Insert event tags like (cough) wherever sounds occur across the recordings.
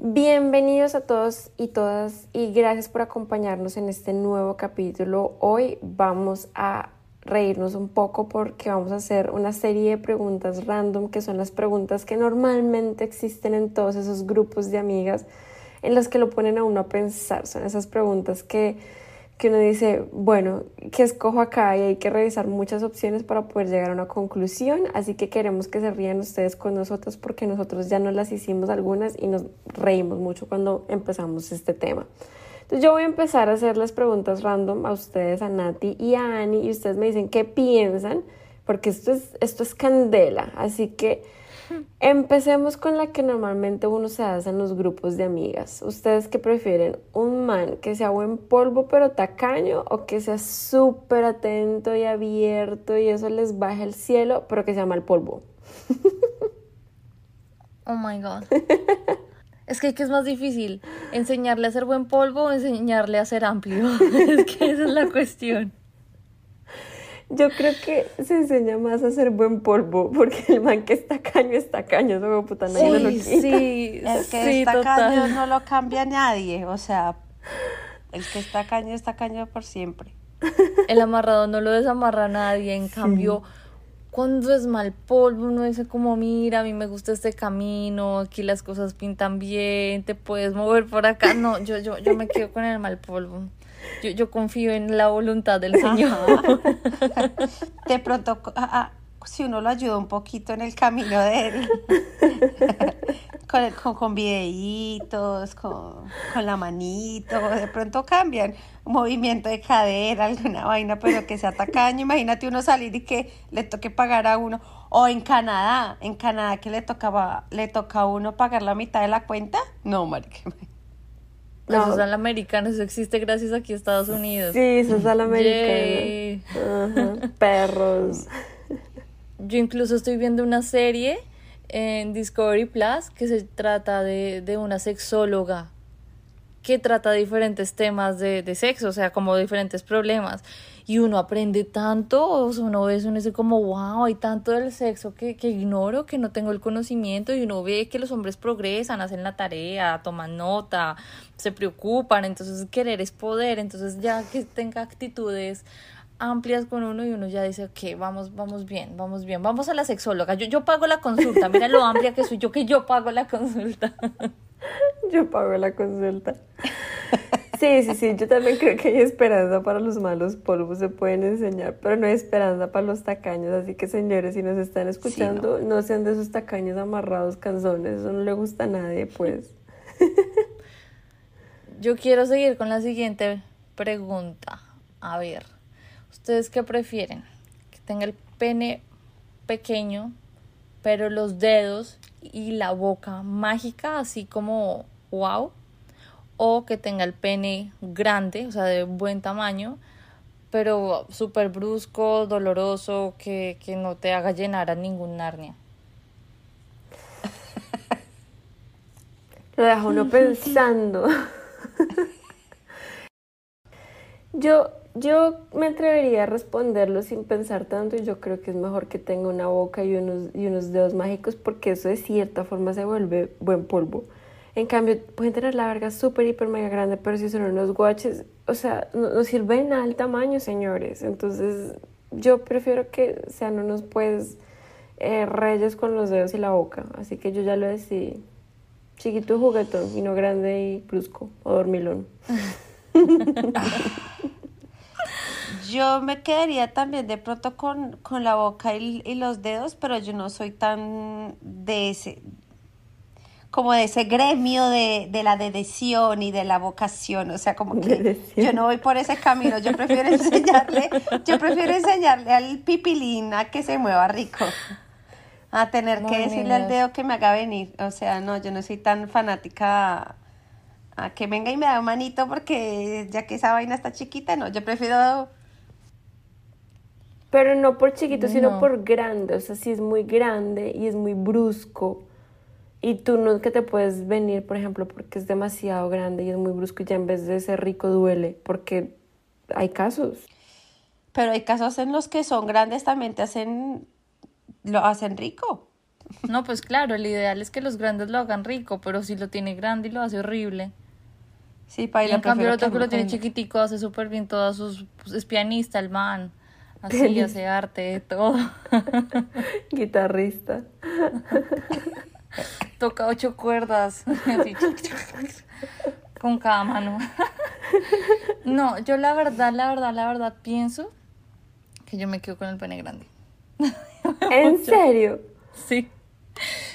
Bienvenidos a todos y todas y gracias por acompañarnos en este nuevo capítulo. Hoy vamos a reírnos un poco porque vamos a hacer una serie de preguntas random que son las preguntas que normalmente existen en todos esos grupos de amigas en las que lo ponen a uno a pensar. Son esas preguntas que que uno dice, bueno, ¿qué escojo acá? Y hay que revisar muchas opciones para poder llegar a una conclusión. Así que queremos que se rían ustedes con nosotros porque nosotros ya nos las hicimos algunas y nos reímos mucho cuando empezamos este tema. Entonces yo voy a empezar a hacer las preguntas random a ustedes, a Nati y a Ani, y ustedes me dicen qué piensan, porque esto es, esto es candela. Así que Empecemos con la que normalmente uno se hace en los grupos de amigas. ¿Ustedes qué prefieren? ¿Un man que sea buen polvo pero tacaño o que sea súper atento y abierto y eso les baje el cielo pero que sea mal polvo? Oh my god. Es que, ¿qué es más difícil? ¿Enseñarle a ser buen polvo o enseñarle a ser amplio? (laughs) es que esa es la cuestión. Yo creo que se enseña más a hacer buen polvo, porque el man que está caño está caño, eso puta nadie sí, lo quita. Sí, (laughs) el que está caño no lo cambia nadie, o sea, el que está caño está caño por siempre. El amarrado no lo desamarra nadie, en cambio, cuando es mal polvo, uno dice como, mira, a mí me gusta este camino, aquí las cosas pintan bien, te puedes mover por acá. No, yo, yo, yo me quedo con el mal polvo. Yo, yo confío en la voluntad del Señor. De pronto, ah, ah, si uno lo ayuda un poquito en el camino de él, (laughs) con, con, videitos, con, con, la manito, de pronto cambian, movimiento de cadera, alguna vaina, pero que sea tacaño, imagínate uno salir y que le toque pagar a uno, o en Canadá, en Canadá que le tocaba, le toca a uno pagar la mitad de la cuenta, no, marica, no. Eso es al americano, eso existe gracias aquí a Estados Unidos. Sí, eso es al americano. Perros. Yo incluso estoy viendo una serie en Discovery Plus que se trata de, de una sexóloga que trata diferentes temas de, de sexo, o sea, como diferentes problemas. Y uno aprende tanto, o sea, uno ve uno dice como, wow, hay tanto del sexo que, que ignoro, que no tengo el conocimiento y uno ve que los hombres progresan, hacen la tarea, toman nota, se preocupan, entonces querer es poder, entonces ya que tenga actitudes amplias con uno y uno ya dice, ok, vamos, vamos bien, vamos bien, vamos a la sexóloga, yo, yo pago la consulta, mira lo amplia que soy yo, que yo pago la consulta. (laughs) (laughs) Yo pago la consulta. Sí, sí, sí, yo también creo que hay esperanza para los malos polvos, se pueden enseñar, pero no hay esperanza para los tacaños, así que señores, si nos están escuchando, no. sean de esos tacaños amarrados canzones, eso no le gusta a nadie, pues. (laughs) Yo quiero seguir con la siguiente pregunta. A ver, ¿ustedes qué prefieren? ¿Que tenga el pene pequeño, pero los dedos y la boca mágica, así como wow? o que tenga el pene grande, o sea, de buen tamaño, pero súper brusco, doloroso, que, que, no te haga llenar a ningún Narnia. Lo deja uno pensando. (laughs) yo, yo me atrevería a responderlo sin pensar tanto y yo creo que es mejor que tenga una boca y unos, y unos dedos mágicos porque eso de cierta forma se vuelve buen polvo. En cambio, pueden tener la verga súper, hiper, mega grande, pero si son unos guaches, o sea, no, sirven al tamaño, señores. Entonces, yo prefiero que sean unos, pues, eh, reyes con los dedos y la boca. Así que yo ya lo decidí. Chiquito juguetón, y no grande y brusco, o dormilón. (laughs) yo me quedaría también de pronto con, con la boca y, y, los dedos, pero yo no soy tan de ese, como de ese gremio de, de la dedición y de la vocación, o sea, como que yo no voy por ese camino, yo prefiero (laughs) enseñarle, yo prefiero enseñarle al pipilín a que se mueva rico. a tener que decirle al niñas. dedo que me haga venir. O sea, no, yo no soy tan fanática a, a que venga y me da un manito porque ya que esa vaina está chiquita, no, yo prefiero... Pero no por chiquito, sino No. por grande. O sea, si es muy grande y es muy brusco. Y tú no es que te puedes venir, por ejemplo, porque es demasiado grande y es muy brusco y ya en vez de ser rico duele. Porque hay casos. Pero hay casos en los que son grandes también te hacen... lo hacen rico. No, pues claro, el ideal es que los grandes lo hagan rico, pero si lo tiene grande y lo hace horrible. Sí, Y paila, en cambio el otro que lo tiene chiquitico hace súper bien todas sus... pues, es pianista el man. Así, hace arte, todo. (laughs) Guitarrista. (laughs) Toca ocho cuerdas. (laughs) así, con cada mano. No, yo la verdad, la verdad, la verdad pienso que yo me quedo con el pene grande. ¿En serio? Sí.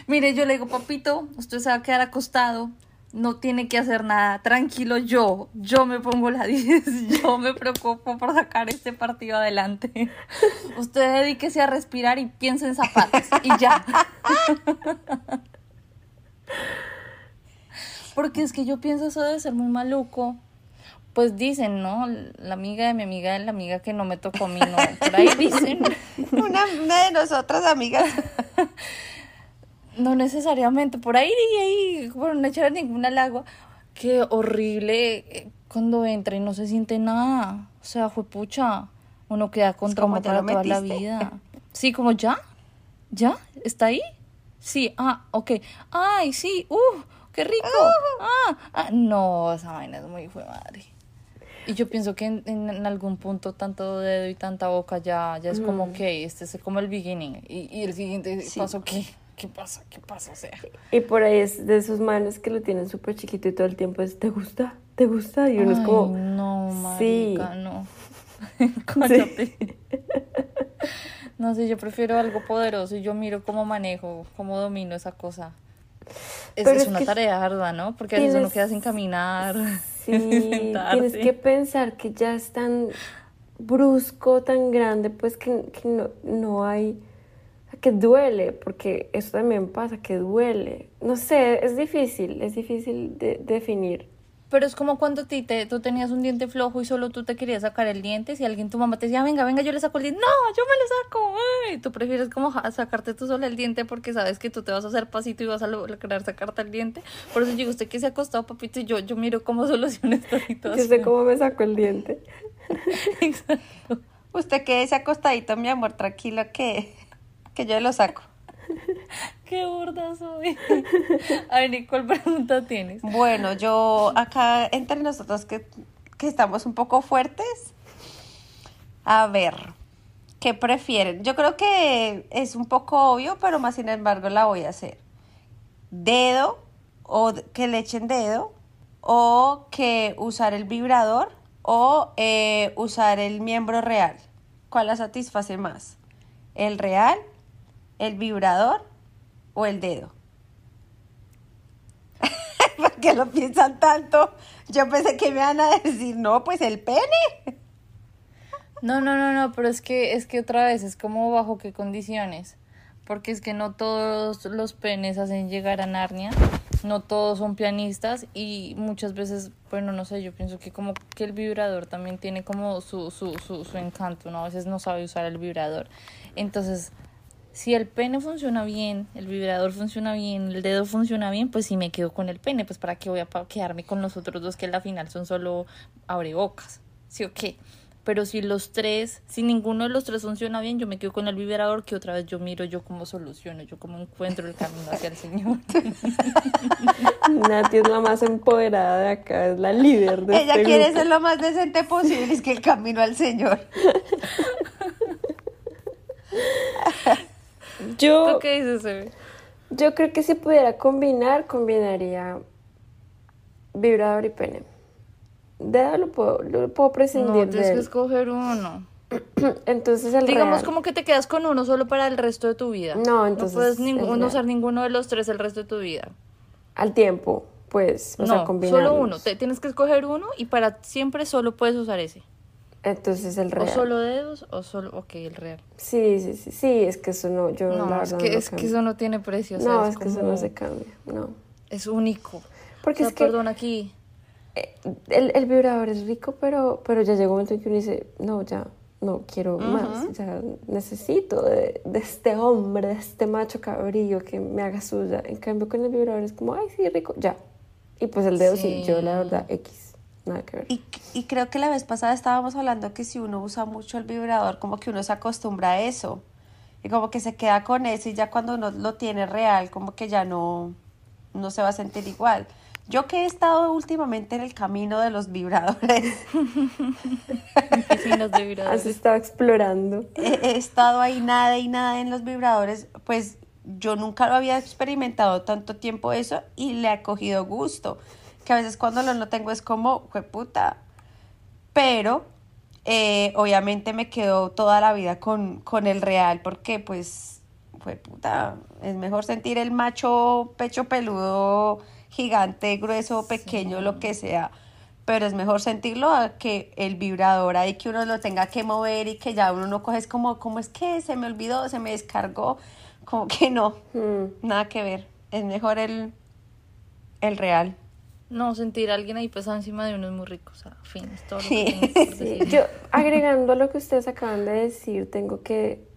Mire, yo le digo, papito, usted se va a quedar acostado, no tiene que hacer nada, tranquilo, yo, yo me pongo la (laughs) 10, yo me preocupo por sacar este partido adelante. (laughs) Usted dedíquese a respirar y piense en zapatos y ya. (laughs) Porque es que yo pienso eso debe ser muy maluco. Pues dicen, ¿no? La amiga de mi amiga es la amiga que no me tocó a mí, ¿no? Por ahí dicen. Una, una de nosotras, amigas. No necesariamente, por ahí y ahí, bueno, no echar ningún halago. Qué horrible eh, cuando entra y no se siente nada. O sea, fue pucha. Uno queda con Es como, trauma ¿ya para toda la vida. Sí, como ya. ¿Ya? ¿Está ahí? Sí, ah, ok. Ay, sí, uh, qué rico. Ah, ah, no, esa vaina es muy fue madre. Y yo pienso que en, en- algún punto tanto dedo y tanta boca ya, ya es como, ok, este es como el beginning. Y, y el siguiente Sí. paso, ¿qué? ¿Qué pasa? ¿Qué pasa? O sea. Y por ahí es de esos manes que lo tienen súper chiquito y todo el tiempo es, ¿te gusta? ¿Te gusta? Y uno es como, no, sí. marica, no. (laughs) Cállate. No sé, yo prefiero algo poderoso y yo miro cómo manejo, cómo domino esa cosa. Es, es es una tarea ardua, ¿no? Porque a veces uno tienes- queda sin caminar, Sí, (laughs) sin tienes que pensar que ya es tan brusco, tan grande, pues que, que no, no hay, que duele, porque eso también pasa, que duele. No sé, es difícil, es difícil de definir. Pero es como cuando a ti te, tú tenías un diente flojo y solo tú te querías sacar el diente. Si alguien, tu mamá te decía, venga, venga, yo le saco el diente. No, yo me lo saco. Ay, tú prefieres como ja- sacarte tú sola el diente porque sabes que tú te vas a hacer pasito y vas a lograr sacarte el diente. Por eso digo, usted que se ha acostado, papito, y yo, yo miro cómo (laughs) soluciona esta Yo situación. sé cómo me saco el diente. (laughs) Exacto. Usted quédese acostadito, mi amor, tranquilo que, que yo lo saco. (laughs) Qué burda soy. A ver, Nicole, pregunta tienes? Bueno, yo acá entre nosotros que, que estamos un poco fuertes, a ver, ¿qué prefieren? Yo creo que es un poco obvio, pero más sin embargo la voy a hacer. Dedo o que le echen dedo o que usar el vibrador o eh, usar el miembro real. ¿Cuál la satisface más? ¿El real, el vibrador o el dedo? (laughs) ¿Por qué lo piensan tanto? Yo pensé que me iban a decir, no, pues el pene. No, no, no, no, pero es que, es que otra vez es como bajo qué condiciones. Porque es que no todos los penes hacen llegar a Narnia, no todos son pianistas y muchas veces, bueno, no sé, yo pienso que como que el vibrador también tiene como su, su, su, su encanto, ¿no? A veces no sabe usar el vibrador. Entonces, si el pene funciona bien, el vibrador funciona bien, el dedo funciona bien, pues sí me quedo con el pene, pues para qué voy a quedarme con los otros dos que a la final son solo abrebocas, ¿sí o qué? Pero si los tres, si ninguno de los tres funciona bien, yo me quedo con el vibrador que otra vez yo miro yo cómo soluciono, yo cómo encuentro el camino hacia el Señor. (laughs) Nati es la más empoderada de acá, es la líder de Ella este quiere grupo. ser lo más decente posible, es que el camino al Señor. (laughs) Yo, ¿Tú qué dices, Eve? yo creo que si pudiera combinar, combinaría vibrador y pene. Dedo lo puedo, lo puedo No, prescindir tienes de que escoger uno. (clears throat) Entonces el Digamos real. como que te quedas con uno solo para el resto de tu vida. No, entonces No puedes real. usar ninguno de los tres el resto de tu vida. al tiempo, pues, o sea, no, combinarlos. solo uno. Te, tienes que escoger uno y para siempre solo puedes usar ese. Entonces el real. ¿O solo dedos o solo, ok, el real? Sí, sí, sí, sí, es que eso no, yo No, la es que, no es que eso no tiene precio. o sea, No, es es que eso no se cambia, no. Es único. Porque o sea, es que perdón, aquí. el, el vibrador es rico, pero, pero ya llega un momento en que uno dice, no, ya, no quiero más, ya necesito de, de este hombre, de este macho cabrillo que me haga suya. En cambio con el vibrador es como, ay, sí, rico, ya. Y pues el dedo sí, Sí. yo la verdad, X, nada que ver. Y, y creo que la vez pasada estábamos hablando que si uno usa mucho el vibrador, como que uno se acostumbra a eso. Y como que se queda con eso y ya cuando uno lo tiene real, como que ya no, no se va a sentir igual. Yo que he estado últimamente en el camino de los vibradores, Piscinas de Has (laughs) vibradores. estado explorando. he, he estado ahí nada y nada en los vibradores, pues yo nunca lo había experimentado tanto tiempo eso y le he cogido gusto. Que a veces cuando lo no tengo es como, puta. Pero eh, obviamente me quedo toda la vida con, con el real porque pues, puta, es mejor sentir el macho pecho peludo, gigante, grueso, pequeño, lo que sea. Pero es mejor sentirlo a que el vibrador ahí que uno lo tenga que mover y que ya uno no coge, es como, ¿cómo es que se me olvidó, se me descargó? Como que no, Mm. nada que ver. Es mejor el, el real. No, sentir a alguien ahí pesado encima de uno es muy rico. O sea, fin, es todo lo Sí. que por Sí, decir. yo agregando a lo que ustedes acaban de decir, tengo que,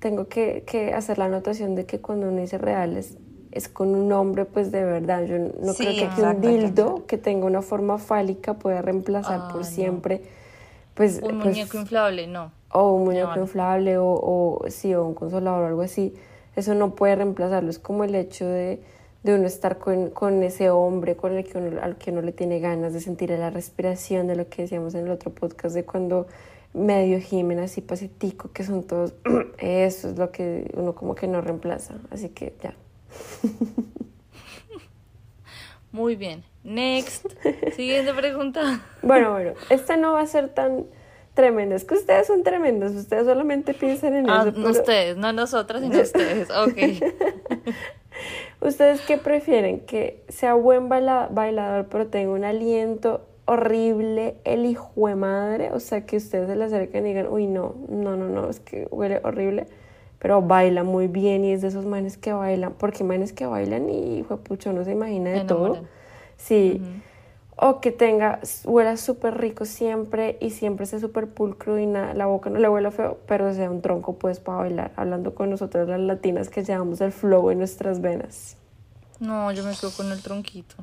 tengo que, que hacer la anotación de que cuando uno dice reales es con un hombre, pues de verdad. Yo no Sí, creo que, un dildo exacto. que tenga una forma fálica pueda reemplazar Ah, por no. siempre, pues, Un pues, muñeco inflable, no. o un muñeco no. inflable o, o sí, o un consolador o algo así. Eso no puede reemplazarlo. Es como el hecho de, de uno estar con, con ese hombre con el que uno, al que uno le tiene ganas de sentir la respiración, de lo que decíamos en el otro podcast, de cuando medio gimen así pasitico, que son todos, (clears throat) eso es lo que uno como que no reemplaza. Así que ya. (laughs) Muy bien. Next. Siguiente pregunta. (laughs) Bueno, bueno, esta no va a ser tan tremenda. Es que ustedes son tremendos, ustedes solamente piensan en Ah, eso. pero- ustedes, no nosotras, sino (laughs) ustedes. Ok. ¿Ustedes qué prefieren? ¿Que sea buen baila- bailador pero tenga un aliento horrible, el hijo de madre? O sea, que ustedes se le acerquen y digan, uy, no, no, no, no, es que huele horrible, pero baila muy bien y es de esos manes que bailan, porque manes que bailan y hijo de pucho no se imagina de todo. Sí. O que tenga, huela súper rico siempre y siempre esté súper pulcro y na- la boca no le huela feo, pero sea un tronco pues para bailar, hablando con nosotras las latinas que llevamos el flow en nuestras venas. No, yo me quedo con el tronquito.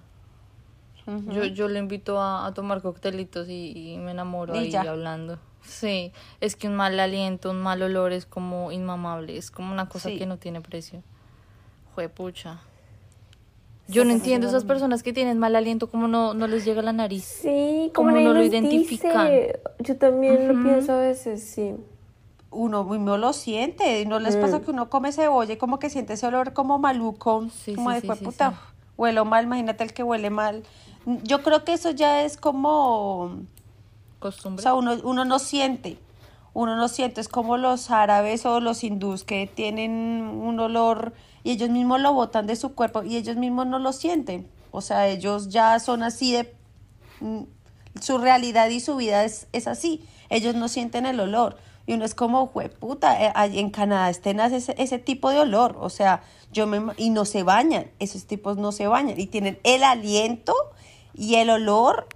Yo, yo le invito a, a tomar coctelitos y, y me enamoro Y ahí ya. hablando. Sí, es que un mal aliento, un mal olor es como inmamable, es como una cosa Sí. que no tiene precio. Juepucha. Yo no entiendo esas personas que tienen mal aliento, como no, no les llega a la nariz. Sí, ¿Cómo como no lo identifican? dice. Yo también lo pienso a veces, sí. Uno mismo lo siente, ¿no les pasa que uno come cebolla y como que siente ese olor como maluco? Sí, como sí, de sí, "Jue sí, puta, sí. huelo mal, imagínate el que huele mal. Yo creo que eso ya es como, o Costumbre. sea, uno, uno no siente, uno no siente, es como los árabes o los hindús que tienen un olor y ellos mismos lo botan de su cuerpo y ellos mismos no lo sienten. O sea, ellos ya son así de mm, su realidad y su vida es, es así. Ellos no sienten el olor. Y uno es como, puta, eh, en Canadá estén ese, ese tipo de olor. O sea, yo me y no se bañan. Esos tipos no se bañan. Y tienen el aliento y el olor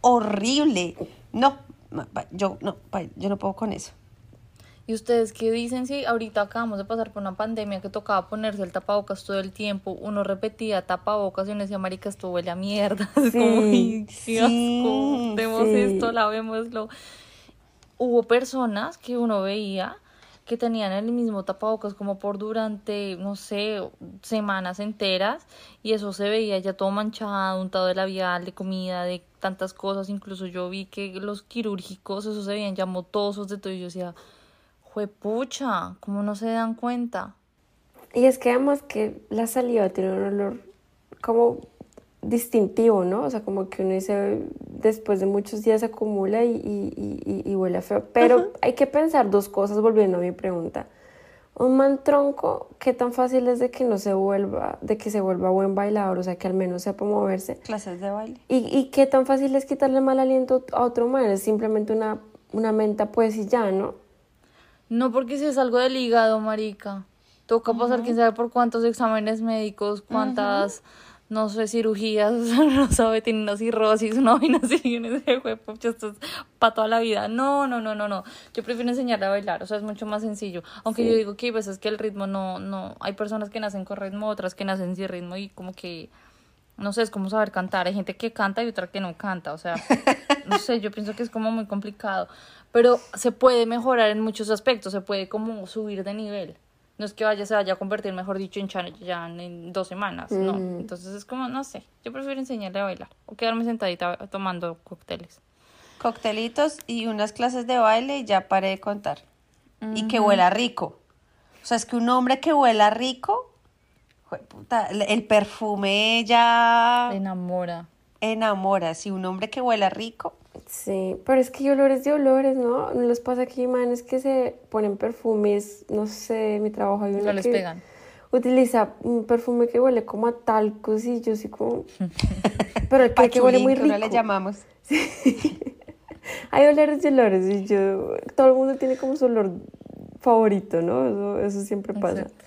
horrible. No, yo no, yo no puedo con eso. ¿Y ustedes qué dicen si ahorita acabamos de pasar por una pandemia que tocaba ponerse el tapabocas todo el tiempo? Uno repetía tapabocas y uno decía, marica, esto huele a mierda. (laughs) Es como, "Ay, qué Sí, sí. esto, lavémoslo. Hubo personas que uno veía que tenían el mismo tapabocas como por durante, no sé, semanas enteras y eso se veía ya todo manchado, untado de labial, de comida, de tantas cosas. Incluso yo vi que los quirúrgicos, eso se veían ya motosos de todo y yo decía, juepucha, ¿cómo no se dan cuenta? Y es que además que la saliva tiene un olor como distintivo, ¿no? O sea, como que uno dice, después de muchos días se acumula y, y, y- y huele feo. Pero hay que pensar dos cosas, volviendo a mi pregunta. Un man tronco, ¿qué tan fácil es de que no se vuelva, de que se vuelva buen bailador? O sea, que al menos sepa moverse. Clases de baile. ¿Y, y qué tan fácil es quitarle mal aliento a otro man? Es simplemente una, una menta pues y ya, ¿no? No, porque si es algo del hígado, marica. Toca pasar quién sabe por cuántos exámenes médicos, cuántas, no sé, cirugías, (laughs) no sabe, tiene una cirrosis, una vaina así, y uno dice, "Jue pucha, esto es para toda la vida. No, no, no, no, no. Yo prefiero enseñarle a bailar, o sea, es mucho más sencillo. Aunque yo digo que hay veces que el ritmo no, no, hay personas que nacen con ritmo, otras que nacen sin ritmo y como que, no sé, es como saber cantar. Hay gente que canta y otra que no canta, o sea, (laughs) no sé, yo pienso que es como muy complicado. Pero se puede mejorar en muchos aspectos, se puede como subir de nivel. No es que vaya, se vaya a convertir, mejor dicho, en Chayanne en dos semanas, no. Entonces es como, no sé, yo prefiero enseñarle a bailar o quedarme sentadita tomando cócteles. Coctelitos y unas clases de baile y ya paré de contar. Y que huela rico. O sea, es que un hombre que huela rico, el perfume ya Enamora. enamora. Si un hombre que huela rico, Sí, pero es que hay olores de olores, ¿no? No les pasa aquí, manes que se ponen perfumes, no sé, mi trabajo hay uno No les que pegan. utiliza un perfume que huele como a talcos y yo sí como... (laughs) Pero el que, que huele muy que rico. uno le llamamos. (laughs) Hay olores y olores y yo... Todo el mundo tiene como su olor favorito, ¿no? Eso, eso siempre pasa. Exacto.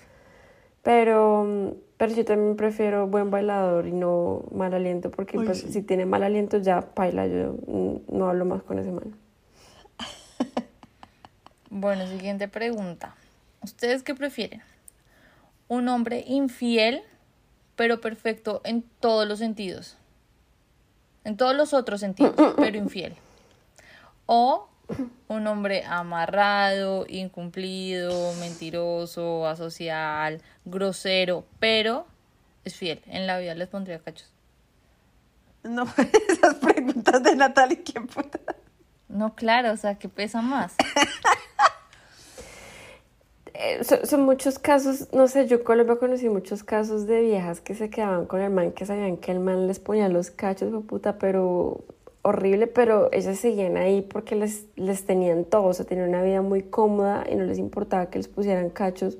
Pero, pero yo también prefiero buen bailador y no mal aliento, porque pues, si tiene mal aliento ya baila, yo no hablo más con ese man. Bueno, siguiente pregunta. ¿Ustedes qué prefieren? ¿Un hombre infiel, pero perfecto en todos los sentidos? En todos los otros sentidos, (laughs) pero infiel. O un hombre amarrado, incumplido, mentiroso, asocial, grosero, pero es fiel. En la vida les pondría cachos. No, (laughs) esas preguntas de Natalie, ¿quién puta? No, claro, o sea, que pesa más. (laughs) Eh, son, son muchos casos, no sé, yo en Colombia conocí muchos casos de viejas que se quedaban con el man, que sabían que el man les ponía los cachos, puta, pero horrible, pero ellas seguían ahí porque les, les tenían todo, o sea, tenían una vida muy cómoda y no les importaba que les pusieran cachos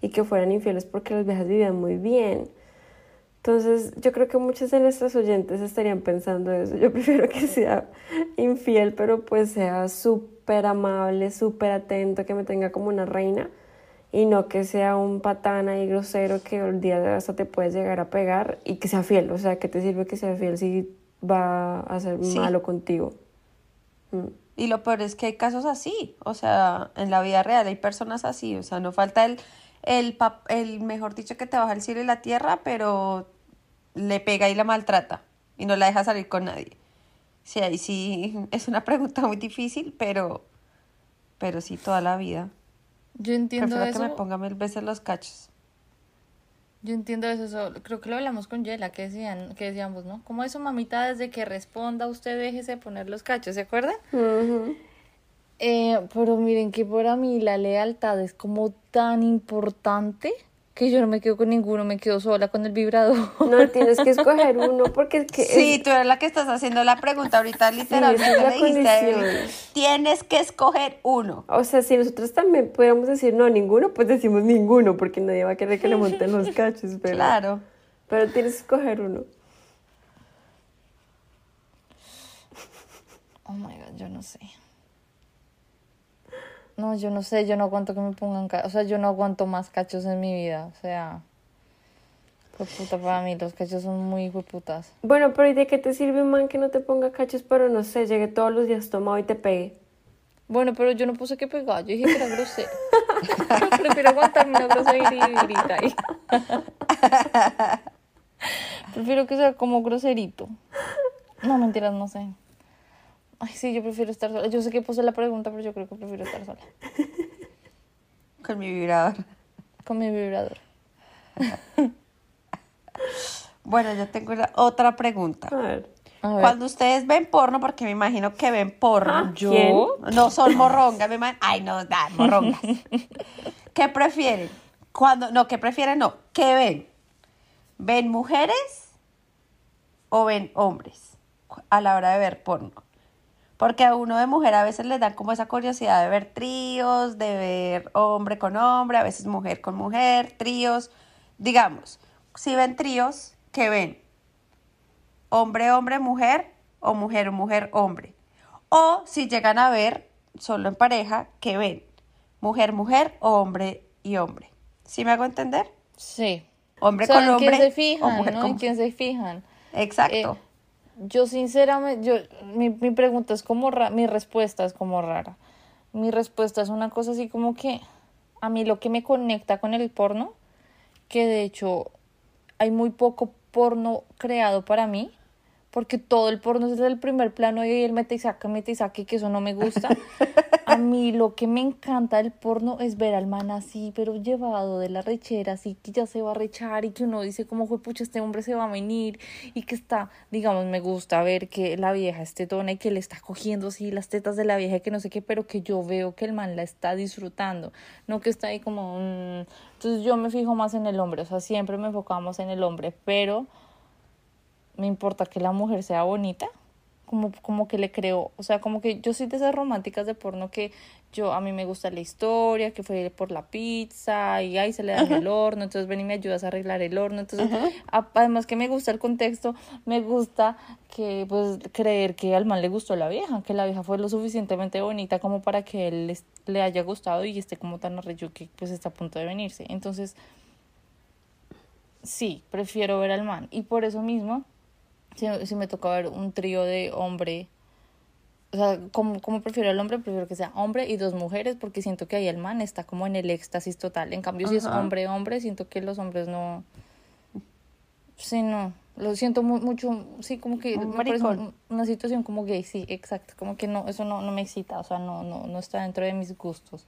y que fueran infieles porque las viejas vivían muy bien. Entonces, yo creo que muchos de nuestros oyentes estarían pensando eso. Yo (laughs) prefiero que sea infiel, pero pues sea súper amable, súper atento, que me tenga como una reina y no que sea un patana y grosero que el día de hasta te puedes llegar a pegar y que sea fiel. O sea, que te sirve que sea fiel si va a ser Sí. malo contigo. Mm. Y lo peor es que hay casos así, o sea, en la vida real hay personas así, o sea, no falta el, el, pap- el mejor dicho que te baja el cielo y la tierra, pero le pega y la maltrata y no la deja salir con nadie. Sí, ahí sí (laughs) es una pregunta muy difícil, pero, pero sí toda la vida. Yo entiendo Prefiero eso. que me ponga mil veces los cachos. Yo entiendo eso, eso, creo que lo hablamos con Yela, que decían, que decíamos, ¿no? Como eso, mamita, desde que responda usted déjese poner los cachos, ¿se acuerdan? Ujú. Eh, pero miren que para mí la lealtad es como tan importante que yo no me quedo con ninguno, me quedo sola con el vibrador. No tienes que escoger uno porque es que es- Sí, tú eres la que estás haciendo la pregunta ahorita, literalmente es la le dijiste tienes que escoger uno. O sea, si nosotros también pudiéramos decir no, ninguno, pues decimos ninguno, porque nadie va a querer que le monten los (laughs) cachos. Pero, Claro. pero tienes que escoger uno. Oh my god, yo no sé. No, yo no sé, yo no aguanto que me pongan cachos, o sea, yo no aguanto más cachos en mi vida, o sea, fue puta para mí, los cachos son muy putas. Bueno, pero ¿y de qué te sirve un man que no te ponga cachos, pero no sé, llegue todos los días tomado y te pegue? Bueno, pero yo no puse que pegaba, yo dije que era grosero. (laughs) Prefiero aguantarme una groserita ahí. (laughs) Prefiero que sea como groserito. No, mentiras, no sé. Ay, sí, yo prefiero estar sola. Yo sé que puse la pregunta, pero yo creo que prefiero estar sola. (laughs) Con mi vibrador. Con mi vibrador. (laughs) Bueno, yo tengo una- otra pregunta. A ver. A ver. Cuando ustedes ven porno, porque me imagino que ven porno. ¿Yo? ¿Quién? No son morrongas, me imagino. Ay, no, da, morrongas. (laughs) ¿Qué prefieren? Cuando, no, ¿qué prefieren? No, ¿qué ven? ¿Ven mujeres o ven hombres a la hora de ver porno? Porque a uno de mujer a veces les dan como esa curiosidad de ver tríos, de ver hombre con hombre, a veces mujer con mujer, tríos. Digamos, si ven tríos, ¿qué ven? hombre, hombre, mujer o mujer, mujer, hombre. O si llegan a ver solo en pareja, ¿qué ven? ¿Mujer, mujer o hombre y hombre? ¿Sí me hago entender? Sí. Hombre O sea, con ¿en hombre quién se o fijan? mujer ¿no? con ¿En quién se fijan? Exacto. Eh, yo sinceramente, yo, mi, mi pregunta es como, ra- mi respuesta es como rara. Mi respuesta es una cosa así como que a mí lo que me conecta con el porno, que de hecho hay muy poco porno creado para mí, porque todo el porno es el primer plano y el mete y saca, mete y saque, que eso no me gusta. A (laughs) mí lo que me encanta del porno es ver al man así, pero llevado de la rechera, así que ya se va a rechar y que uno dice como fue pucha, este hombre se va a venir y que está, digamos, me gusta ver que la vieja esté tona y que le está cogiendo así las tetas de la vieja y que no sé qué, pero que yo veo que el man la está disfrutando, no que está ahí como... mm. Entonces yo me fijo más en el hombre, o sea, siempre me enfocamos en el hombre, pero me importa que la mujer sea bonita, como, como que le creo, o sea, como que yo soy de esas románticas de porno que yo, a mí me gusta la historia, que fue por la pizza y ahí se le dañó el horno, entonces ven y me ayudas a arreglar el horno, entonces, a- además que me gusta el contexto, me gusta que, pues, creer que al man le gustó la vieja, que la vieja fue lo suficientemente bonita como para que él les- le haya gustado y esté como tan arrecho que, pues, está a punto de venirse, entonces, sí, prefiero ver al man, y por eso mismo, si, si me toca ver un trío de hombre, o sea, como, como prefiero al hombre, prefiero que sea hombre y dos mujeres, porque siento que ahí el man está como en el éxtasis total. En cambio, si es Ajá. hombre, hombre, siento que los hombres no. Sí, no. Lo siento mu- mucho, sí, como que me parece un- una situación como gay, sí, exacto. Como que no, eso no, no me excita, o sea, no, no, no está dentro de mis gustos,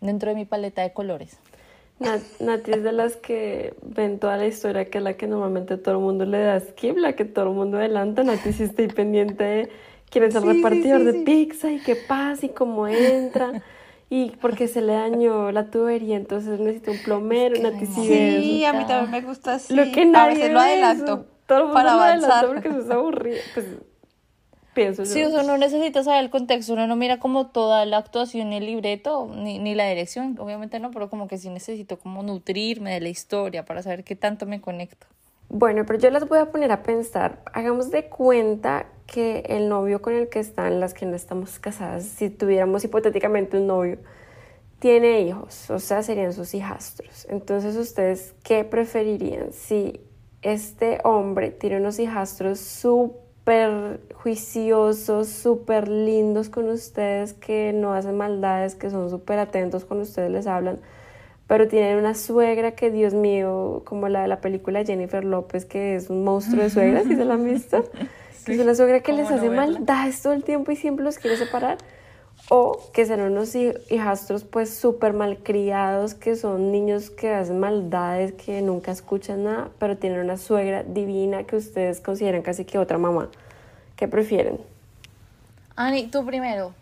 dentro de mi paleta de colores. Nat- Nati es de las que ven toda la historia, que es la que normalmente todo el mundo le da skip, la que todo el mundo adelanta. Nati sí está ahí pendiente de quién es el Sí, repartidor sí, de sí. pizza y qué pasa y cómo entra. Y porque se le dañó la tubería, entonces necesita un plomero. Nati sí. Sí, a mí también me gusta así. Lo que a nadie veces lo ve adelanto eso. Todo el mundo para lo avanzar. porque eso es aburrido. Pues pienso Sí, yo. o sea, no necesita saber el contexto, uno no mira como toda la actuación, el libreto, ni, ni la dirección, obviamente no, pero como que sí necesito como nutrirme de la historia para saber qué tanto me conecto. Bueno, pero yo las voy a poner a pensar. Hagamos de cuenta que el novio con el que están las que no estamos casadas, si tuviéramos hipotéticamente un novio, tiene hijos, o sea, serían sus hijastros. Entonces, ¿ustedes qué preferirían? Si este hombre tiene unos hijastros súper juiciosos, súper lindos con ustedes, que no hacen maldades, que son súper atentos cuando ustedes les hablan, pero tienen una suegra que, Dios mío, como la de la película Jennifer López, que es un monstruo de suegras, ¿sí se la han visto? (laughs) Que es una suegra que ¿cómo les no hace verla? maldades todo el tiempo y siempre los quiere separar. O que sean unos hij- hijastros pues súper malcriados, que son niños que hacen maldades, que nunca escuchan nada, pero tienen una suegra divina que ustedes consideran casi que otra mamá. ¿Qué prefieren? Ani, tú primero.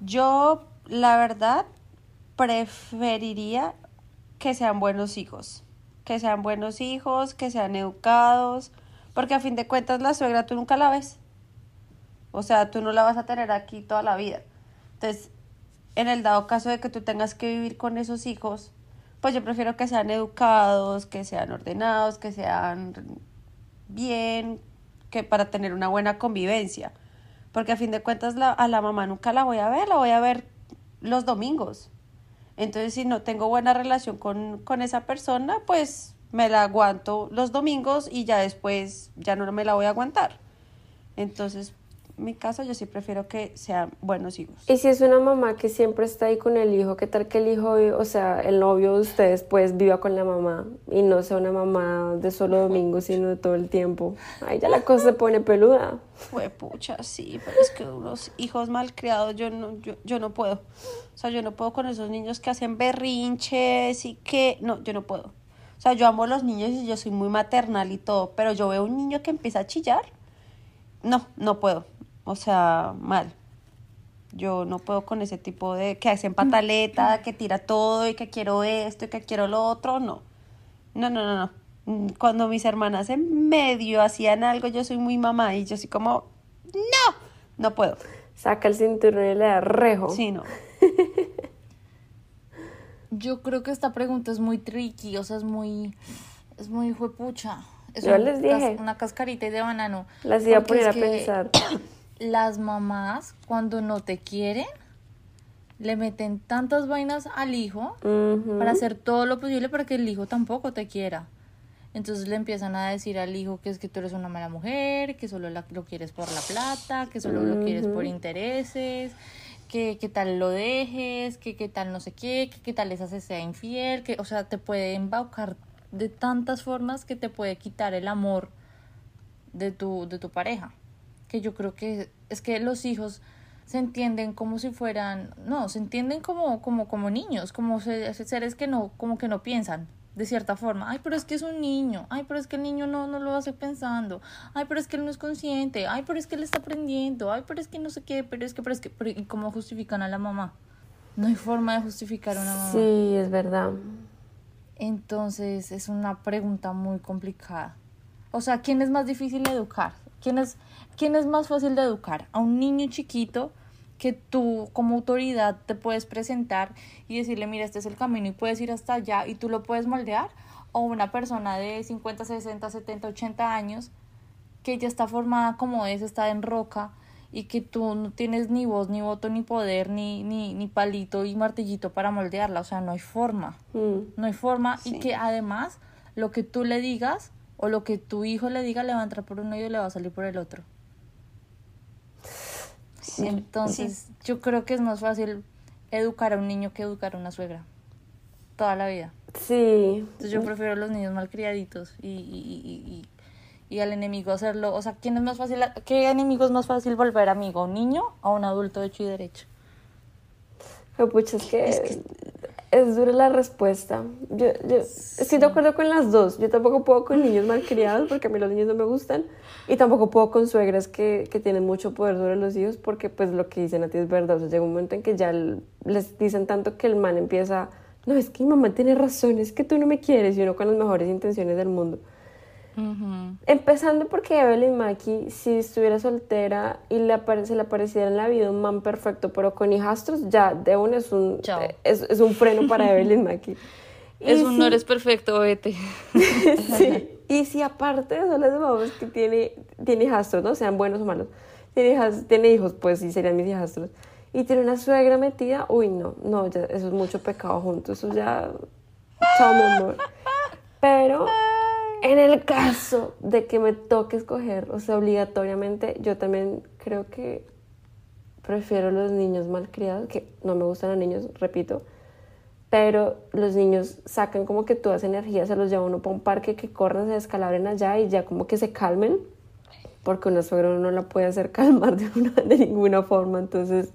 Yo, la verdad, preferiría que sean buenos hijos. Que sean buenos hijos, que sean educados. Porque a fin de cuentas la suegra tú nunca la ves. O sea, tú no la vas a tener aquí toda la vida. Entonces, en el dado caso de que tú tengas que vivir con esos hijos, pues yo prefiero que sean educados, que sean ordenados, que sean bien, que para tener una buena convivencia. Porque a fin de cuentas la- a la mamá nunca la voy a ver, la voy a ver los domingos. Entonces, si no tengo buena relación con, con esa persona, pues me la aguanto los domingos y ya después ya no me la voy a aguantar. Entonces, en mi caso, yo sí prefiero que sean buenos hijos. Y si es una mamá que siempre está ahí con el hijo, ¿qué tal que el hijo, o sea, el novio de ustedes, pues viva con la mamá y no sea una mamá de solo domingo, sino de todo el tiempo? Ahí ya la cosa se pone peluda. Fue pucha, sí, pero es que unos hijos malcriados yo no, yo, yo no puedo. O sea, yo no puedo con esos niños que hacen berrinches y que... No, yo no puedo. O sea, yo amo a los niños y yo soy muy maternal y todo, pero yo veo un niño que empieza a chillar. No, no puedo. O sea, mal. Yo no puedo con ese tipo de... que hacen pataleta, que tira todo y que quiero esto y que quiero lo otro, no. No, no, no, no. Mm, Cuando mis hermanas en medio hacían algo, yo soy muy mamá y yo soy como, no, no puedo. Saca el cinturón y le da rejo. Sí, no. (laughs) Yo creo que esta pregunta es muy tricky, o sea, es muy, es muy juepucha. Es Yo un les cas- dije. una cascarita de banano. Las iba a poner a es que pensar. (coughs) Las mamás, cuando no te quieren, le meten tantas vainas al hijo para hacer todo lo posible para que el hijo tampoco te quiera. Entonces le empiezan a decir al hijo que es que tú eres una mala mujer, que solo la- lo quieres por la plata, que solo lo quieres por intereses, que, que tal lo dejes, que, que tal no sé qué, que, que tal esa se sea infiel, que, o sea, te puede embaucar de tantas formas que te puede quitar el amor de tu, de tu pareja. Que yo creo que es que los hijos se entienden como si fueran, no, se entienden como, como, como niños, como se- seres que no, como que no piensan, de cierta forma. Ay, pero es que es un niño, ay, pero es que el niño no, no lo hace pensando, ay, pero es que él no es consciente, ay, pero es que él está aprendiendo, ay, pero es que no sé qué, pero es que, pero es que, pero, ¿y cómo justifican a la mamá? No hay forma de justificar a una mamá. Sí, es verdad. Entonces es una pregunta muy complicada. O sea, ¿quién es más difícil educar? ¿Quién es, ¿Quién es más fácil de educar? ¿A un niño chiquito que tú como autoridad te puedes presentar y decirle, mira, este es el camino y puedes ir hasta allá y tú lo puedes moldear? ¿O una persona de 50, 60, 70, 80 años que ya está formada como es, está en roca y que tú no tienes ni voz, ni voto, ni poder, ni, ni, ni palito y martillito para moldearla? O sea, no hay forma. Mm. No hay forma y que además lo que tú le digas o lo que tu hijo le diga le va a entrar por un oído y le va a salir por el otro. Sí, Entonces yo creo que es más fácil educar a un niño que educar a una suegra. Toda la vida. Sí. Entonces yo prefiero los niños malcriaditos y, y, y, y, y al enemigo hacerlo. O sea, ¿quién es más fácil? ¿Qué enemigo es más fácil volver amigo? ¿Un niño o un adulto hecho y derecho? Pero pucha, es que, es dura la respuesta. Yo, yo estoy de acuerdo con las dos. Yo tampoco puedo con niños malcriados porque a mí los niños no me gustan. Y tampoco puedo con suegras que, que tienen mucho poder sobre los hijos porque pues lo que dicen a ti es verdad. O sea, llega un momento en que ya les dicen tanto que el man empieza, no, es que mi mamá tiene razón, es que tú no me quieres. Y uno con las mejores intenciones del mundo. Ujú. Empezando porque Evelyn Maki, si estuviera soltera y le apare- se le apareciera en la vida un man perfecto, pero con hijastros, ya de una es un, Chao. es, es un freno para (laughs) Evelyn Maki. Es Y un si- no eres perfecto, vete. (laughs) sí. Y si aparte de eso les vamos que tiene, tiene hijastros, ¿no? Sean buenos o malos. Tiene, hijas- tiene hijos, pues sí, serían mis hijastros. Y tiene una suegra metida, uy, no, no, ya, eso es mucho pecado junto, eso ya... Chao, mi amor. Pero en el caso de que me toque escoger, o sea, obligatoriamente, yo también creo que prefiero los niños malcriados, que no me gustan los niños, repito, pero los niños sacan como que toda esa energía, se los lleva uno para un parque, que corran, se descalabren allá y ya como que se calmen, porque una suegra no la puede hacer (laughs) calmar de, de ninguna forma, entonces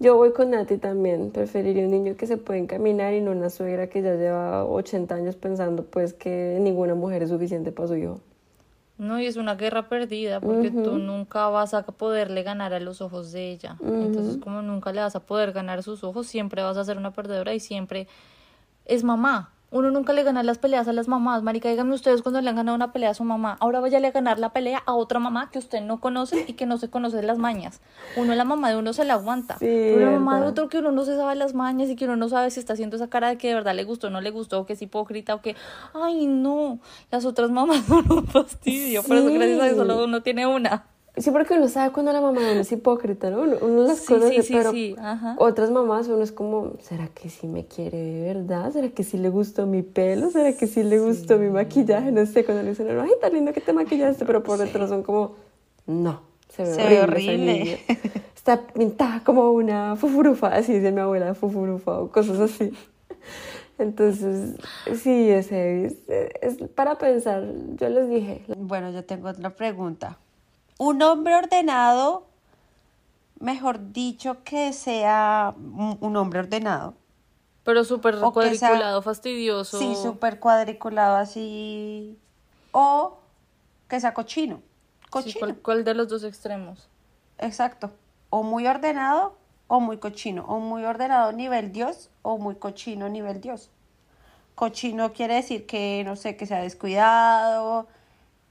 yo voy con Nati también, preferiría un niño que se puede encaminar y no una suegra que ya lleva 80 años pensando pues que ninguna mujer es suficiente para su hijo. No, y es una guerra perdida porque tú nunca vas a poderle ganar a los ojos de ella. Entonces, como nunca le vas a poder ganar sus ojos, siempre vas a ser una perdedora y siempre es mamá. Uno nunca le gana las peleas a las mamás. Marica, díganme ustedes cuando le han ganado una pelea a su mamá. Ahora váyale a ganar la pelea a otra mamá que usted no conoce y que no se conoce las mañas. Uno, la mamá de uno se la aguanta. Sí, pero la mamá de otro que uno no se sabe las mañas y que uno no sabe si está haciendo esa cara de que de verdad le gustó o no le gustó, o que es hipócrita o que, ay, no. Las otras mamás (laughs) son un fastidio. Por eso, gracias a Sí. solo uno tiene una. Sí, porque uno sabe cuando la mamá es hipócrita, ¿no? Uno, uno las Sí, conoce, sí, sí, pero sí, otras mamás uno es como, ¿será que sí me quiere de verdad? ¿Será que sí le gustó mi pelo? ¿Será que sí le gustó mi maquillaje? No sé, cuando le dicen, ay, tan lindo que te maquillaste, pero por dentro son como, no, se ve Se horrible. horrible. Está pintada como una fufurufa, así dice mi abuela, fufurufa o cosas así. Entonces, sí, es heavy. Es, es para pensar. Yo les dije, Bueno, yo tengo otra pregunta. Un hombre ordenado, mejor dicho, que sea un hombre ordenado. Pero súper sea- cuadriculado, fastidioso. Sí, súper cuadriculado así. O que sea cochino. Sí, Cochino. ¿cuál, cuál de los dos extremos? Exacto. O muy ordenado o muy cochino. O muy ordenado nivel Dios o muy cochino nivel Dios. Cochino quiere decir que, no sé, que sea descuidado,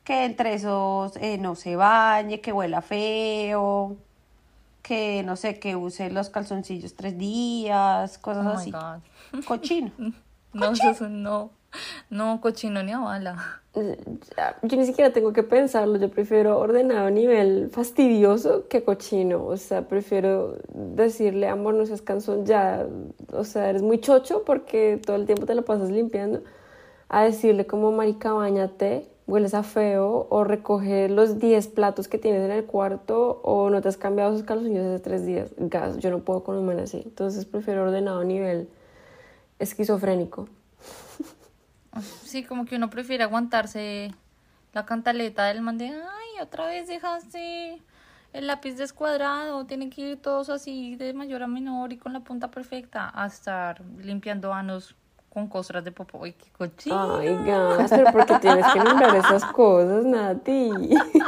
que entre esos eh, no se bañe, que huela feo, que, no sé, que use los calzoncillos tres días, cosas Oh así. God. Cochino. (laughs) No, eso no. No, cochino ni a bala. Yo ni siquiera tengo que pensarlo, yo prefiero ordenado a nivel fastidioso que cochino, o sea, prefiero decirle, amor, no seas cansón ya, o sea, eres muy chocho porque todo el tiempo te lo pasas limpiando, a decirle como, marica, bañate, hueles a feo, o recoge los 10 platos que tienes en el cuarto, o no te has cambiado esos calzoncillos hace tres días, gas, yo no puedo con un man así, entonces prefiero ordenado a nivel esquizofrénico. Sí, como que uno prefiere aguantarse la cantaleta del man de, ay, otra vez dejaste el lápiz descuadrado, tiene que ir todos así de mayor a menor y con la punta perfecta, a estar limpiando anos con costras de popó. ¡Ay, qué cochino! Ay, gas, pero porque tienes que nombrar esas cosas, Nati.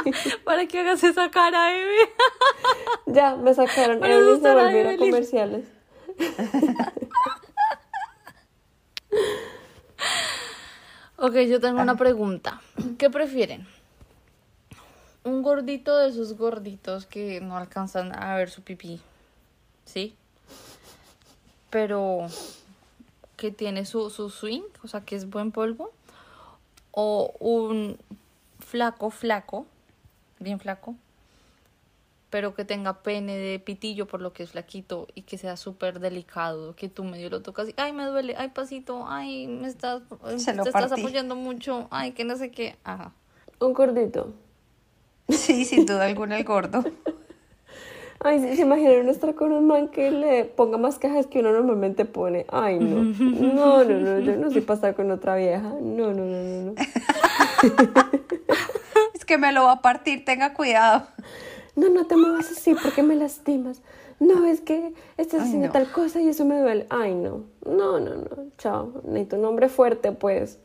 (laughs) Para que hagas esa cara, Eve. (laughs) ya, me sacaron. Para asustar a volvieron comerciales. (laughs) Ok, yo tengo una pregunta. ¿Qué prefieren? Un gordito de esos gorditos que no alcanzan a ver su pipí, ¿sí? Pero que tiene su, su swing, o sea, que es buen polvo. O un flaco, flaco, bien flaco, pero que tenga pene de pitillo por lo que es flaquito y que sea súper delicado, que tú medio lo tocas y, ay, me duele, ay, pasito, ay, me estás, Se lo te estás apoyando mucho, ay, que no sé qué, ajá. Un gordito. Sí, sin duda alguna el gordo. (laughs) Ay, ¿se se imaginan estar con un man que le ponga más cajas que uno normalmente pone? Ay, no. No, no, no, yo no soy para estar con otra vieja. No, no, no, no, no. (laughs) Es que me lo va a partir, tenga cuidado. No, no te muevas así porque me lastimas. No, es que estás Ay, haciendo no. tal cosa y eso me duele. Ay, no. No, no, no. Chao. Necesito un hombre fuerte, pues.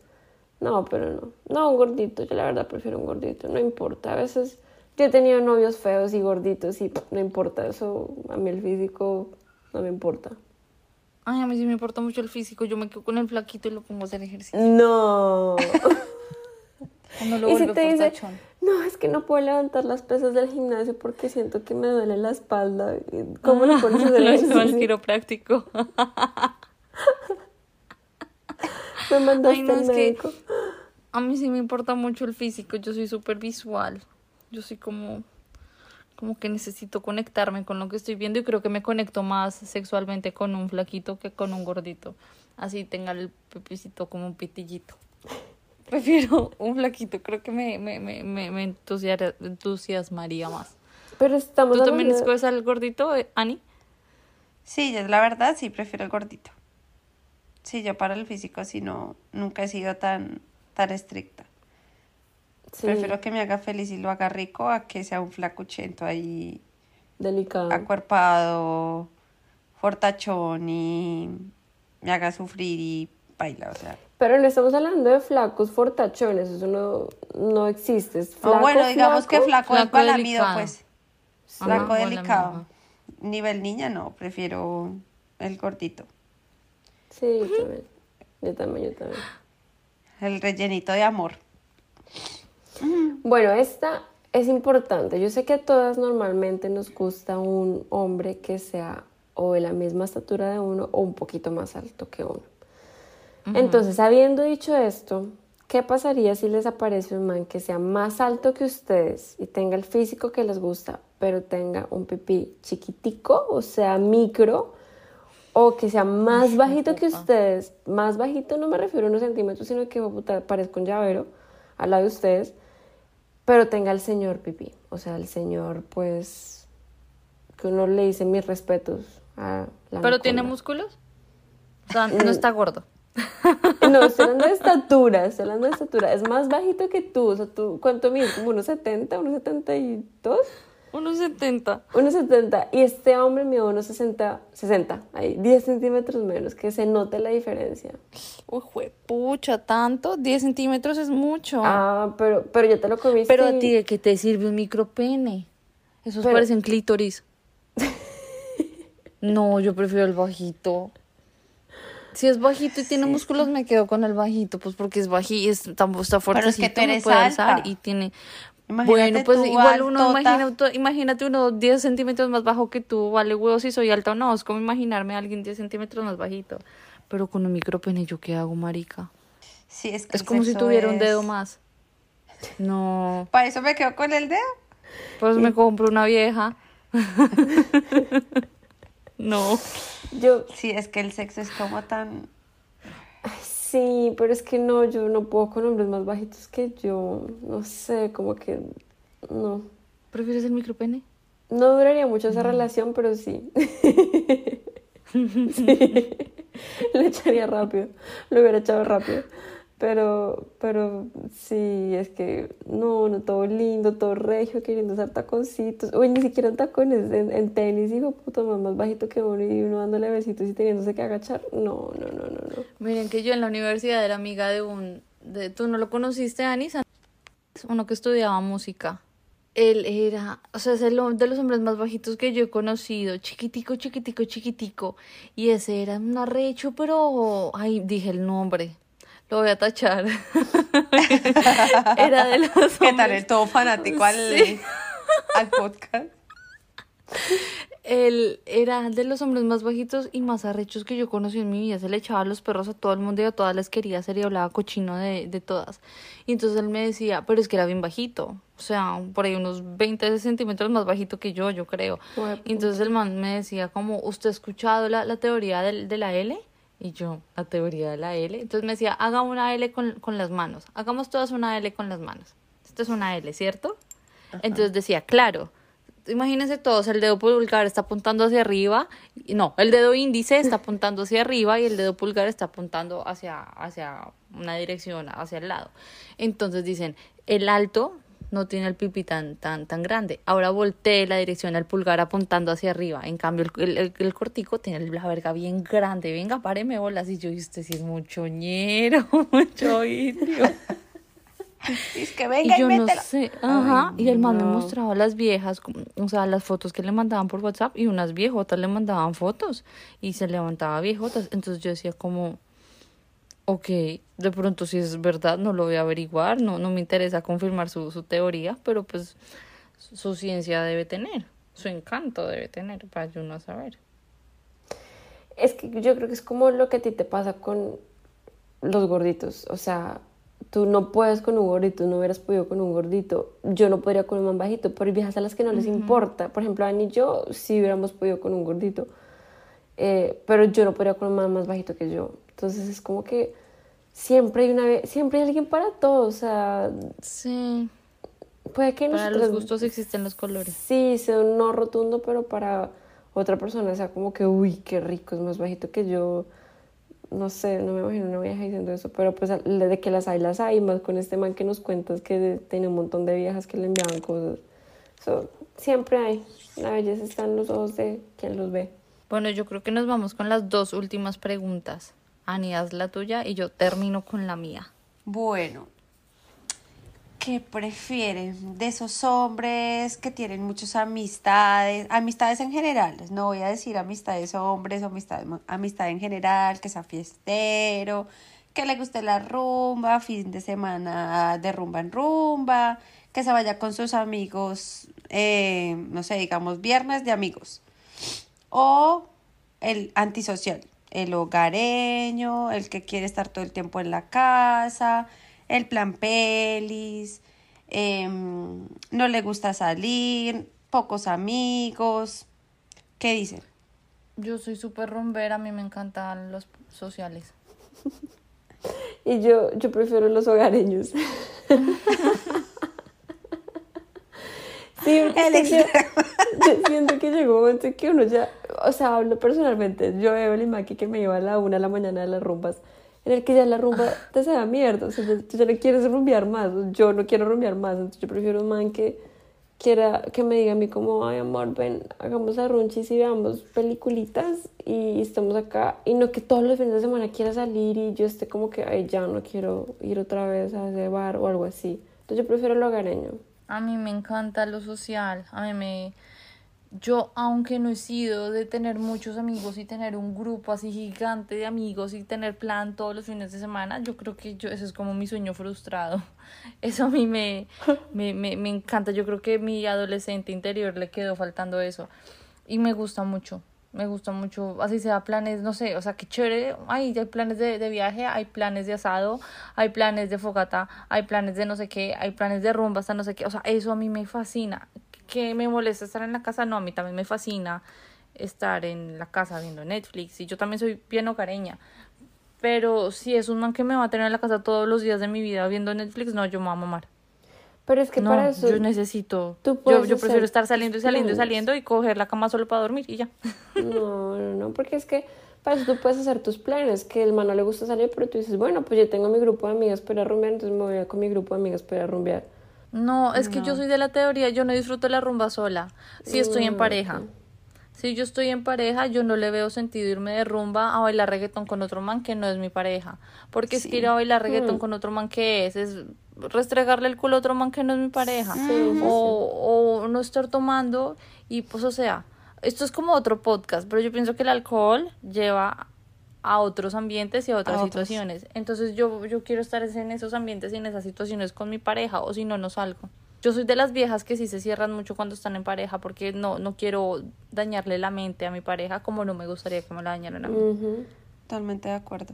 No, pero no. No, un gordito. Yo la verdad prefiero un gordito. No importa. A veces yo he tenido novios feos y gorditos y no importa. Eso, a mí el físico no me importa. Ay, a mí sí me importa mucho el físico, yo me quedo con el flaquito y lo pongo a hacer ejercicio. No. (laughs) Lo y si te dice, no, es que no puedo levantar las pesas del gimnasio porque siento que me duele la espalda. ¿Cómo lo pones a (laughs) hacer Lo al quiropráctico. (laughs) Me mandaste Ay, no, al es que- médico. A mí sí me importa mucho el físico, yo soy súper visual. Yo soy como, como que necesito conectarme con lo que estoy viendo y creo que me conecto más sexualmente con un flaquito que con un gordito. Así tenga el pepicito como un pitillito. Prefiero un flaquito, creo que me, me, me, me, entusiasmaría más. Pero estamos ¿Tú también escoges al gordito, eh, Ani? Sí, la verdad sí prefiero el gordito. Sí, yo para el físico sí no, nunca he sido tan, tan estricta. Sí, Prefiero que me haga feliz y lo haga rico a que sea un flacuchento ahí delicado. acuerpado, fortachón y me haga sufrir y baila, o sea. Pero no estamos hablando de flacos fortachones, eso no, no existe. Es flaco, bueno, digamos que flaco, es flaco delicado. pues. Ajá, Flaco delicado. ajá. Nivel niña no, prefiero el gordito. Sí, yo también. Yo también, yo también. El rellenito de amor. Bueno, esta es importante. Yo sé que a todas normalmente nos gusta un hombre que sea o de la misma estatura de uno o un poquito más alto que uno. Entonces, habiendo dicho esto, ¿qué pasaría si les aparece un man que sea más alto que ustedes y tenga el físico que les gusta, pero tenga un pipí chiquitico, o sea, micro, o que sea más bajito que ustedes? Más bajito no me refiero a unos centímetros, sino que puta, parezca un llavero al lado de ustedes, pero tenga el señor pipí, o sea, el señor, pues, que uno le dice mis respetos a la ¿Pero tiene músculos? O sea, no está gordo. (laughs) No, estoy hablando de estatura, estoy hablando de estatura. Es más bajito que tú, o sea, tú, ¿cuánto mides? ¿Como unos 70, unos 72? Unos 70. Unos 70. Y este hombre mide unos 60, 60, ahí, 10 centímetros menos, que se note la diferencia. Uy, pucha, tanto. 10 centímetros es mucho. Ah, pero, pero ya te lo comiste. Pero a ti, ¿de qué te sirve un micropene? Esos Pero- parecen clítoris. (laughs) No, yo prefiero el bajito. Si es bajito y tiene músculos, me quedo con el bajito, pues porque es bajito, es, tampoco está Pero es que fuertecito, tú me eres alta. y tiene... Imagínate bueno, pues tú, igual uno, imagina, imagínate uno 10 centímetros más bajo que tú, vale huevo si soy alta o no, es como imaginarme a alguien 10 centímetros más bajito. Pero con un micropene, ¿yo qué hago, marica? Sí, es que Es como si tuviera un dedo más. No, (laughs) Para eso me quedo con el dedo. pues me compro una vieja. (laughs) (laughs) no. Yo, Sí, es que el sexo es como tan... sí, pero es que no, yo no puedo con hombres más bajitos que yo. No sé, como que no. ¿Prefieres el micropene? No duraría mucho esa relación, pero sí. (laughs) (laughs) Sí. Lo echaría rápido. Lo hubiera echado rápido. Pero, pero sí, es que no, no, todo lindo, todo regio, queriendo usar taconcitos. Uy, ni siquiera en tacones, en, en tenis, hijo puto, más, bajito que uno y uno dándole besitos y teniéndose que agachar. No, no, no, no, no. Miren que yo en la universidad era amiga de un... De, ¿Tú no lo conociste, Anis? Uno que estudiaba música. Él era, o sea, es el de los hombres más bajitos que yo he conocido. Chiquitico, chiquitico, chiquitico. Y ese era un arrecho, pero... Ay, dije el nombre. Lo voy a tachar. (laughs) era de los (laughs) ¿Qué tal? hombres- El todo fanático al, Sí. (laughs) al podcast. Él era de los hombres más bajitos y más arrechos que yo conocí en mi vida. Se le echaba los perros a todo el mundo y a todas les quería hacer y hablaba cochino de, de todas. Y entonces él me decía, pero es que era bien bajito. O sea, por ahí unos 20 centímetros más bajito que yo, yo creo. Y entonces el man me decía como, ¿usted ha escuchado la, la teoría del- de la L? Y yo, la teoría de la L. Entonces me decía, haga una L con, con las manos. Hagamos todas una L con las manos. Esto es una L, ¿cierto? Entonces decía, claro. Imagínense todos, el dedo pulgar está apuntando hacia arriba. No, el dedo índice está (laughs) apuntando hacia arriba y el dedo pulgar está apuntando hacia, hacia una dirección, hacia el lado. Entonces dicen, el alto no tiene el pipí tan, tan, tan grande. Ahora voltee la dirección al pulgar apuntando hacia arriba. En cambio, el, el, el- el cortico tiene la verga bien grande. Venga, páreme bolas. Y yo, y usted sí es mucho ñero, (laughs) mucho indio. Y (laughs) es que venga Y y, yo no sé, ajá, y el man me no. mostraba las viejas, o sea, las fotos que le mandaban por WhatsApp y unas viejotas le mandaban fotos y se levantaba viejotas, entonces yo decía como, ok, de pronto si es verdad no lo voy a averiguar, no, no me interesa confirmar su, su teoría, pero pues su, su ciencia debe tener, su encanto debe tener para yo no saber. Es que yo creo que es como lo que a ti te pasa con los gorditos. O sea, tú no puedes con un gordito, no hubieras podido con un gordito. Yo no podría con un man bajito, pero hay viejas a las que no les importa. Por ejemplo, Ani y yo sí hubiéramos podido con un gordito. Eh, pero yo no podría con un man más bajito que yo. Entonces es como que siempre hay una siempre hay alguien para todo. O sea, Sí, puede que para los gustos existen los colores. Sí, sea un no rotundo, pero para otra persona sea como que, uy, qué rico, es más bajito que yo. No sé, no me imagino una vieja diciendo eso, pero pues de que las hay, las hay, más con este man que nos cuentas que tiene un montón de viejas que le enviaban cosas. So, siempre hay. La belleza está en los ojos de quien los ve. Bueno, yo creo que nos vamos con las dos últimas preguntas. Ani, haz la tuya y yo termino con la mía. Bueno, ¿qué prefieren de esos hombres que tienen muchas amistades? Amistades en general, no voy a decir amistades hombres o amistad, amistad en general, que sea fiestero, que le guste la rumba, fin de semana de rumba en rumba, que se vaya con sus amigos, eh, no sé, digamos viernes de amigos. O el antisocial, el hogareño, el que quiere estar todo el tiempo en la casa, el plan pelis, em, no le gusta salir, pocos amigos. ¿Qué dicen? Yo soy súper rumbera, a mí me encantan los sociales. (laughs) Y yo, yo prefiero los hogareños. (laughs) Sí, porque El es que (laughs) yo, siento que llegó un momento en que uno ya, o sea, hablo personalmente, yo el Maki que me iba a la una de la mañana de las rumbas, en el que ya la rumba te se da mierda, o sea, ya- tú ya no quieres rumbear más, yo no quiero rumbear más, entonces yo prefiero un man que quiera, que me diga a mí como, ay amor, ven, hagamos la runchis y veamos peliculitas y estamos acá, y no que todos los fines de semana quiera salir y yo esté como que, ay, ya no quiero ir otra vez a ese bar o algo así, entonces yo prefiero lo hogareño. A mí me encanta lo social, a mí me... Yo, aunque no he sido de tener muchos amigos y tener un grupo así gigante de amigos y tener plan todos los fines de semana, yo creo que yo, eso es como mi sueño frustrado. (laughs) Eso a mí me, me, me, me encanta. Yo creo que mi adolescente interior le quedó faltando eso. Y me gusta mucho. Me gusta mucho, así sea planes, no sé, o sea, qué chévere. Ay, hay planes de, de viaje, hay planes de asado, hay planes de fogata, hay planes de no sé qué, hay planes de rumba, hasta no sé qué. O sea, eso a mí me fascina. ¿Que me molesta estar en la casa? No, a mí también me fascina estar en la casa viendo Netflix. Y yo también soy bien hogareña. Pero si es un man que me va a tener en la casa todos los días de mi vida viendo Netflix, no, yo me voy a mamar. Pero es que no, para eso yo necesito. tú Yo, prefiero estar saliendo y saliendo y saliendo y coger la cama solo para dormir y ya. No, no, no, porque es que para eso tú puedes hacer tus planes, que el man no le gusta salir, pero tú dices, bueno, pues yo tengo mi grupo de amigas para rumbear, entonces me voy a con mi grupo de amigas para rumbear. No, es que yo soy de la teoría, yo no disfruto la rumba sola. Si estoy en Mm, pareja. Si yo estoy en pareja, yo no le veo sentido irme de rumba a bailar reggaetón con otro man que no es mi pareja. Porque es que ir a bailar reggaetón Mm. con otro man que es, es restregarle el culo a otro man que no es mi pareja. Sí, sí, o, o no estar tomando y pues o sea, esto es como otro podcast, pero yo pienso que el alcohol lleva a otros ambientes y a otras A otros. situaciones. Entonces yo, yo quiero estar en esos ambientes y en esas situaciones con mi pareja o si no, no salgo. Yo soy de las viejas que sí se cierran mucho cuando están en pareja porque no, no quiero dañarle la mente a mi pareja como no me gustaría que me la dañaran a mí. Totalmente de acuerdo.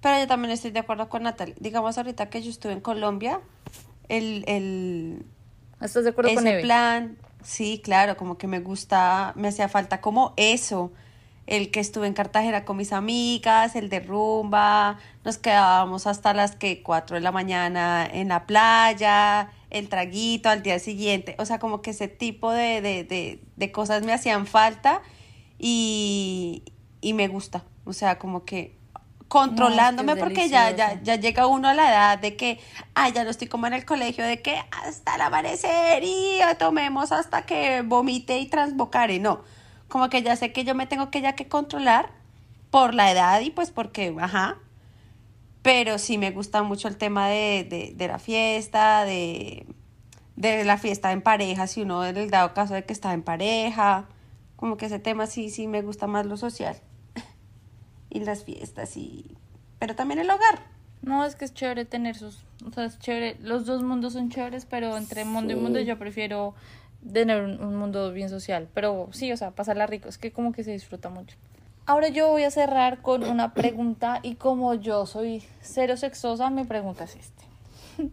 Pero yo también estoy de acuerdo con Natalia. Digamos ahorita que yo estuve en Colombia, el, el, ¿Estás de acuerdo con ese Eve? plan, sí, claro, como que me gusta, me hacía falta como eso. El que estuve en Cartagena con mis amigas, el de rumba, nos quedábamos hasta las que cuatro de la mañana en la playa, el traguito al día siguiente, o sea, como que ese tipo de, de, de, de cosas me hacían falta y, y me gusta, o sea, como que controlándome porque ya, ya, ya llega uno a la edad de que, ay, ya no estoy como en el colegio, de que hasta el amanecer y tomemos hasta que vomite y transbocare, no, como que ya sé que yo me tengo que ya que controlar por la edad y pues porque, ajá, pero sí me gusta mucho el tema de, de, de la fiesta, de, de la fiesta en pareja, si uno en el dado caso de que está en pareja, como que ese tema sí, sí me gusta más lo social (laughs) y las fiestas y pero también el hogar. No, es que es chévere tener sus, o sea, es chévere, los dos mundos son chéveres, pero entre mundo y mundo Sí. yo prefiero tener un, un mundo bien social, pero sí, o sea, pasarla rico, es que como que se disfruta mucho. Ahora yo voy a cerrar con una pregunta y como yo soy cero sexosa, mi pregunta es este. (laughs)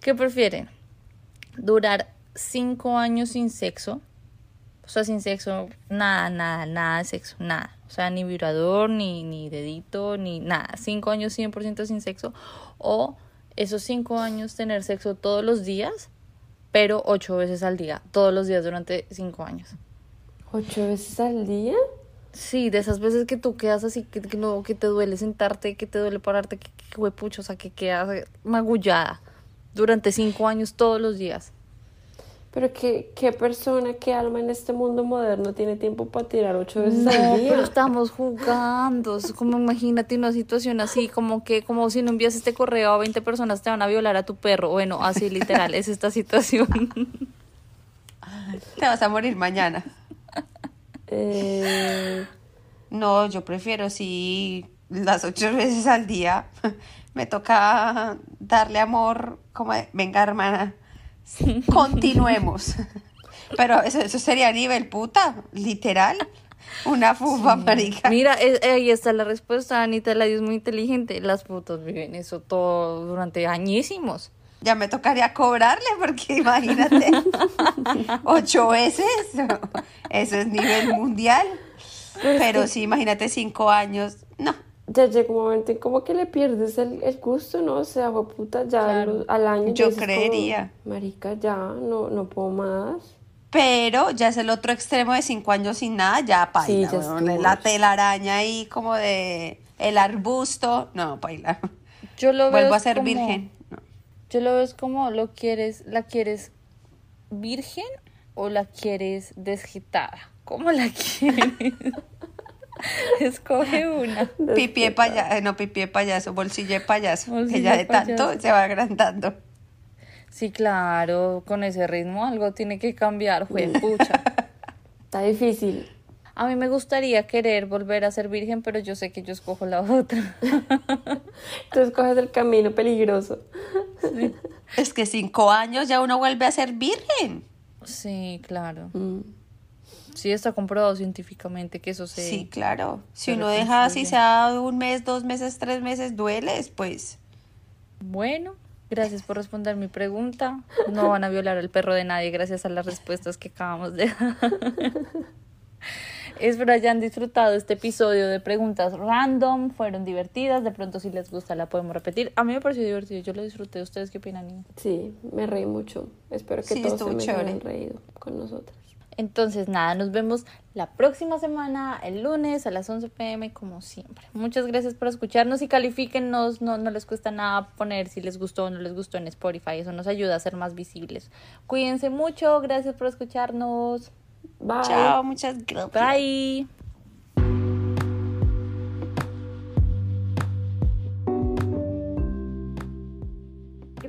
¿Qué prefieren? ¿Durar cinco años sin sexo? O sea, sin sexo, nada, nada, nada de sexo, nada. O sea, ni vibrador, ni, ni dedito, ni nada. Cinco años 100% sin sexo. O esos cinco años tener sexo todos los días, pero ocho veces al día. Todos los días durante cinco años. ¿Ocho veces al día? Sí, de esas veces que tú quedas así, que, que no, que te duele sentarte, que te duele pararte, que, que huepucho, o sea, que quedas magullada durante cinco años todos los días. Pero qué, qué persona, qué alma en este mundo moderno tiene tiempo para tirar ocho veces No, al día. pero estamos jugando. Es como imagínate una situación así, como que, como si no envías este correo a 20 personas te van a violar a tu perro. Bueno, así literal, es esta situación. Te vas a morir mañana. Eh, No, yo prefiero si las ocho veces al día (laughs) me toca darle amor como de, venga hermana, continuemos. (laughs) Pero eso, eso sería a nivel puta, literal. Una fufa, marica. Mira, es- ahí está la respuesta, Anita, la es muy inteligente. Las putas viven eso todo durante añísimos. Ya me tocaría cobrarle porque imagínate, (laughs) ocho veces, eso es nivel mundial. Pero sí, imagínate cinco años, no. Ya llega un momento en como que le pierdes el, el gusto, ¿no? O sea, fue puta, ya Claro. al año. Yo como, creería. Marica, ya, no, no puedo más. Pero ya es el otro extremo de cinco años sin nada, ya paila. Sí, ya la telaraña ahí como de el arbusto, no, paila. Yo lo veo Vuelvo a ser como- virgen. no. Yo lo veo es como lo quieres, la quieres virgen o la quieres desgitada. ¿Cómo la (laughs) quieres? (laughs) Escoge una. Pipi de payaso, no, pipi de payaso, bolsillo de payaso, que Bolsillo ya de tanto se va agrandando. Sí, claro, con ese ritmo algo tiene que cambiar, (laughs) pucha. Está difícil. A mí me gustaría querer volver a ser virgen, pero yo sé que yo escojo la otra. (laughs) Entonces coges el camino peligroso. Es que cinco años ya uno vuelve a ser virgen. Sí, claro. Mm. Sí, está comprobado científicamente que eso se... Sí, claro. Si uno deja así reconstruye. sea un mes, dos meses, tres meses, dueles, pues Bueno, gracias por responder mi pregunta. No van a violar al perro de nadie gracias a las respuestas que acabamos de dar. (laughs) Espero hayan disfrutado este episodio de preguntas random, fueron divertidas, de pronto si les gusta la podemos repetir. A mí me pareció divertido, yo lo disfruté. ¿Ustedes qué opinan? Sí, me reí mucho. Espero que Sí, todos se me hayan reído con nosotros. Entonces, nada, nos vemos la próxima semana, el lunes a las 11 pm, como siempre. Muchas gracias por escucharnos y califíquennos. No, no les cuesta nada poner si les gustó o no les gustó en Spotify. Eso nos ayuda a ser más visibles. Cuídense mucho. Gracias por escucharnos. Bye. chao, muchas gracias. Bye.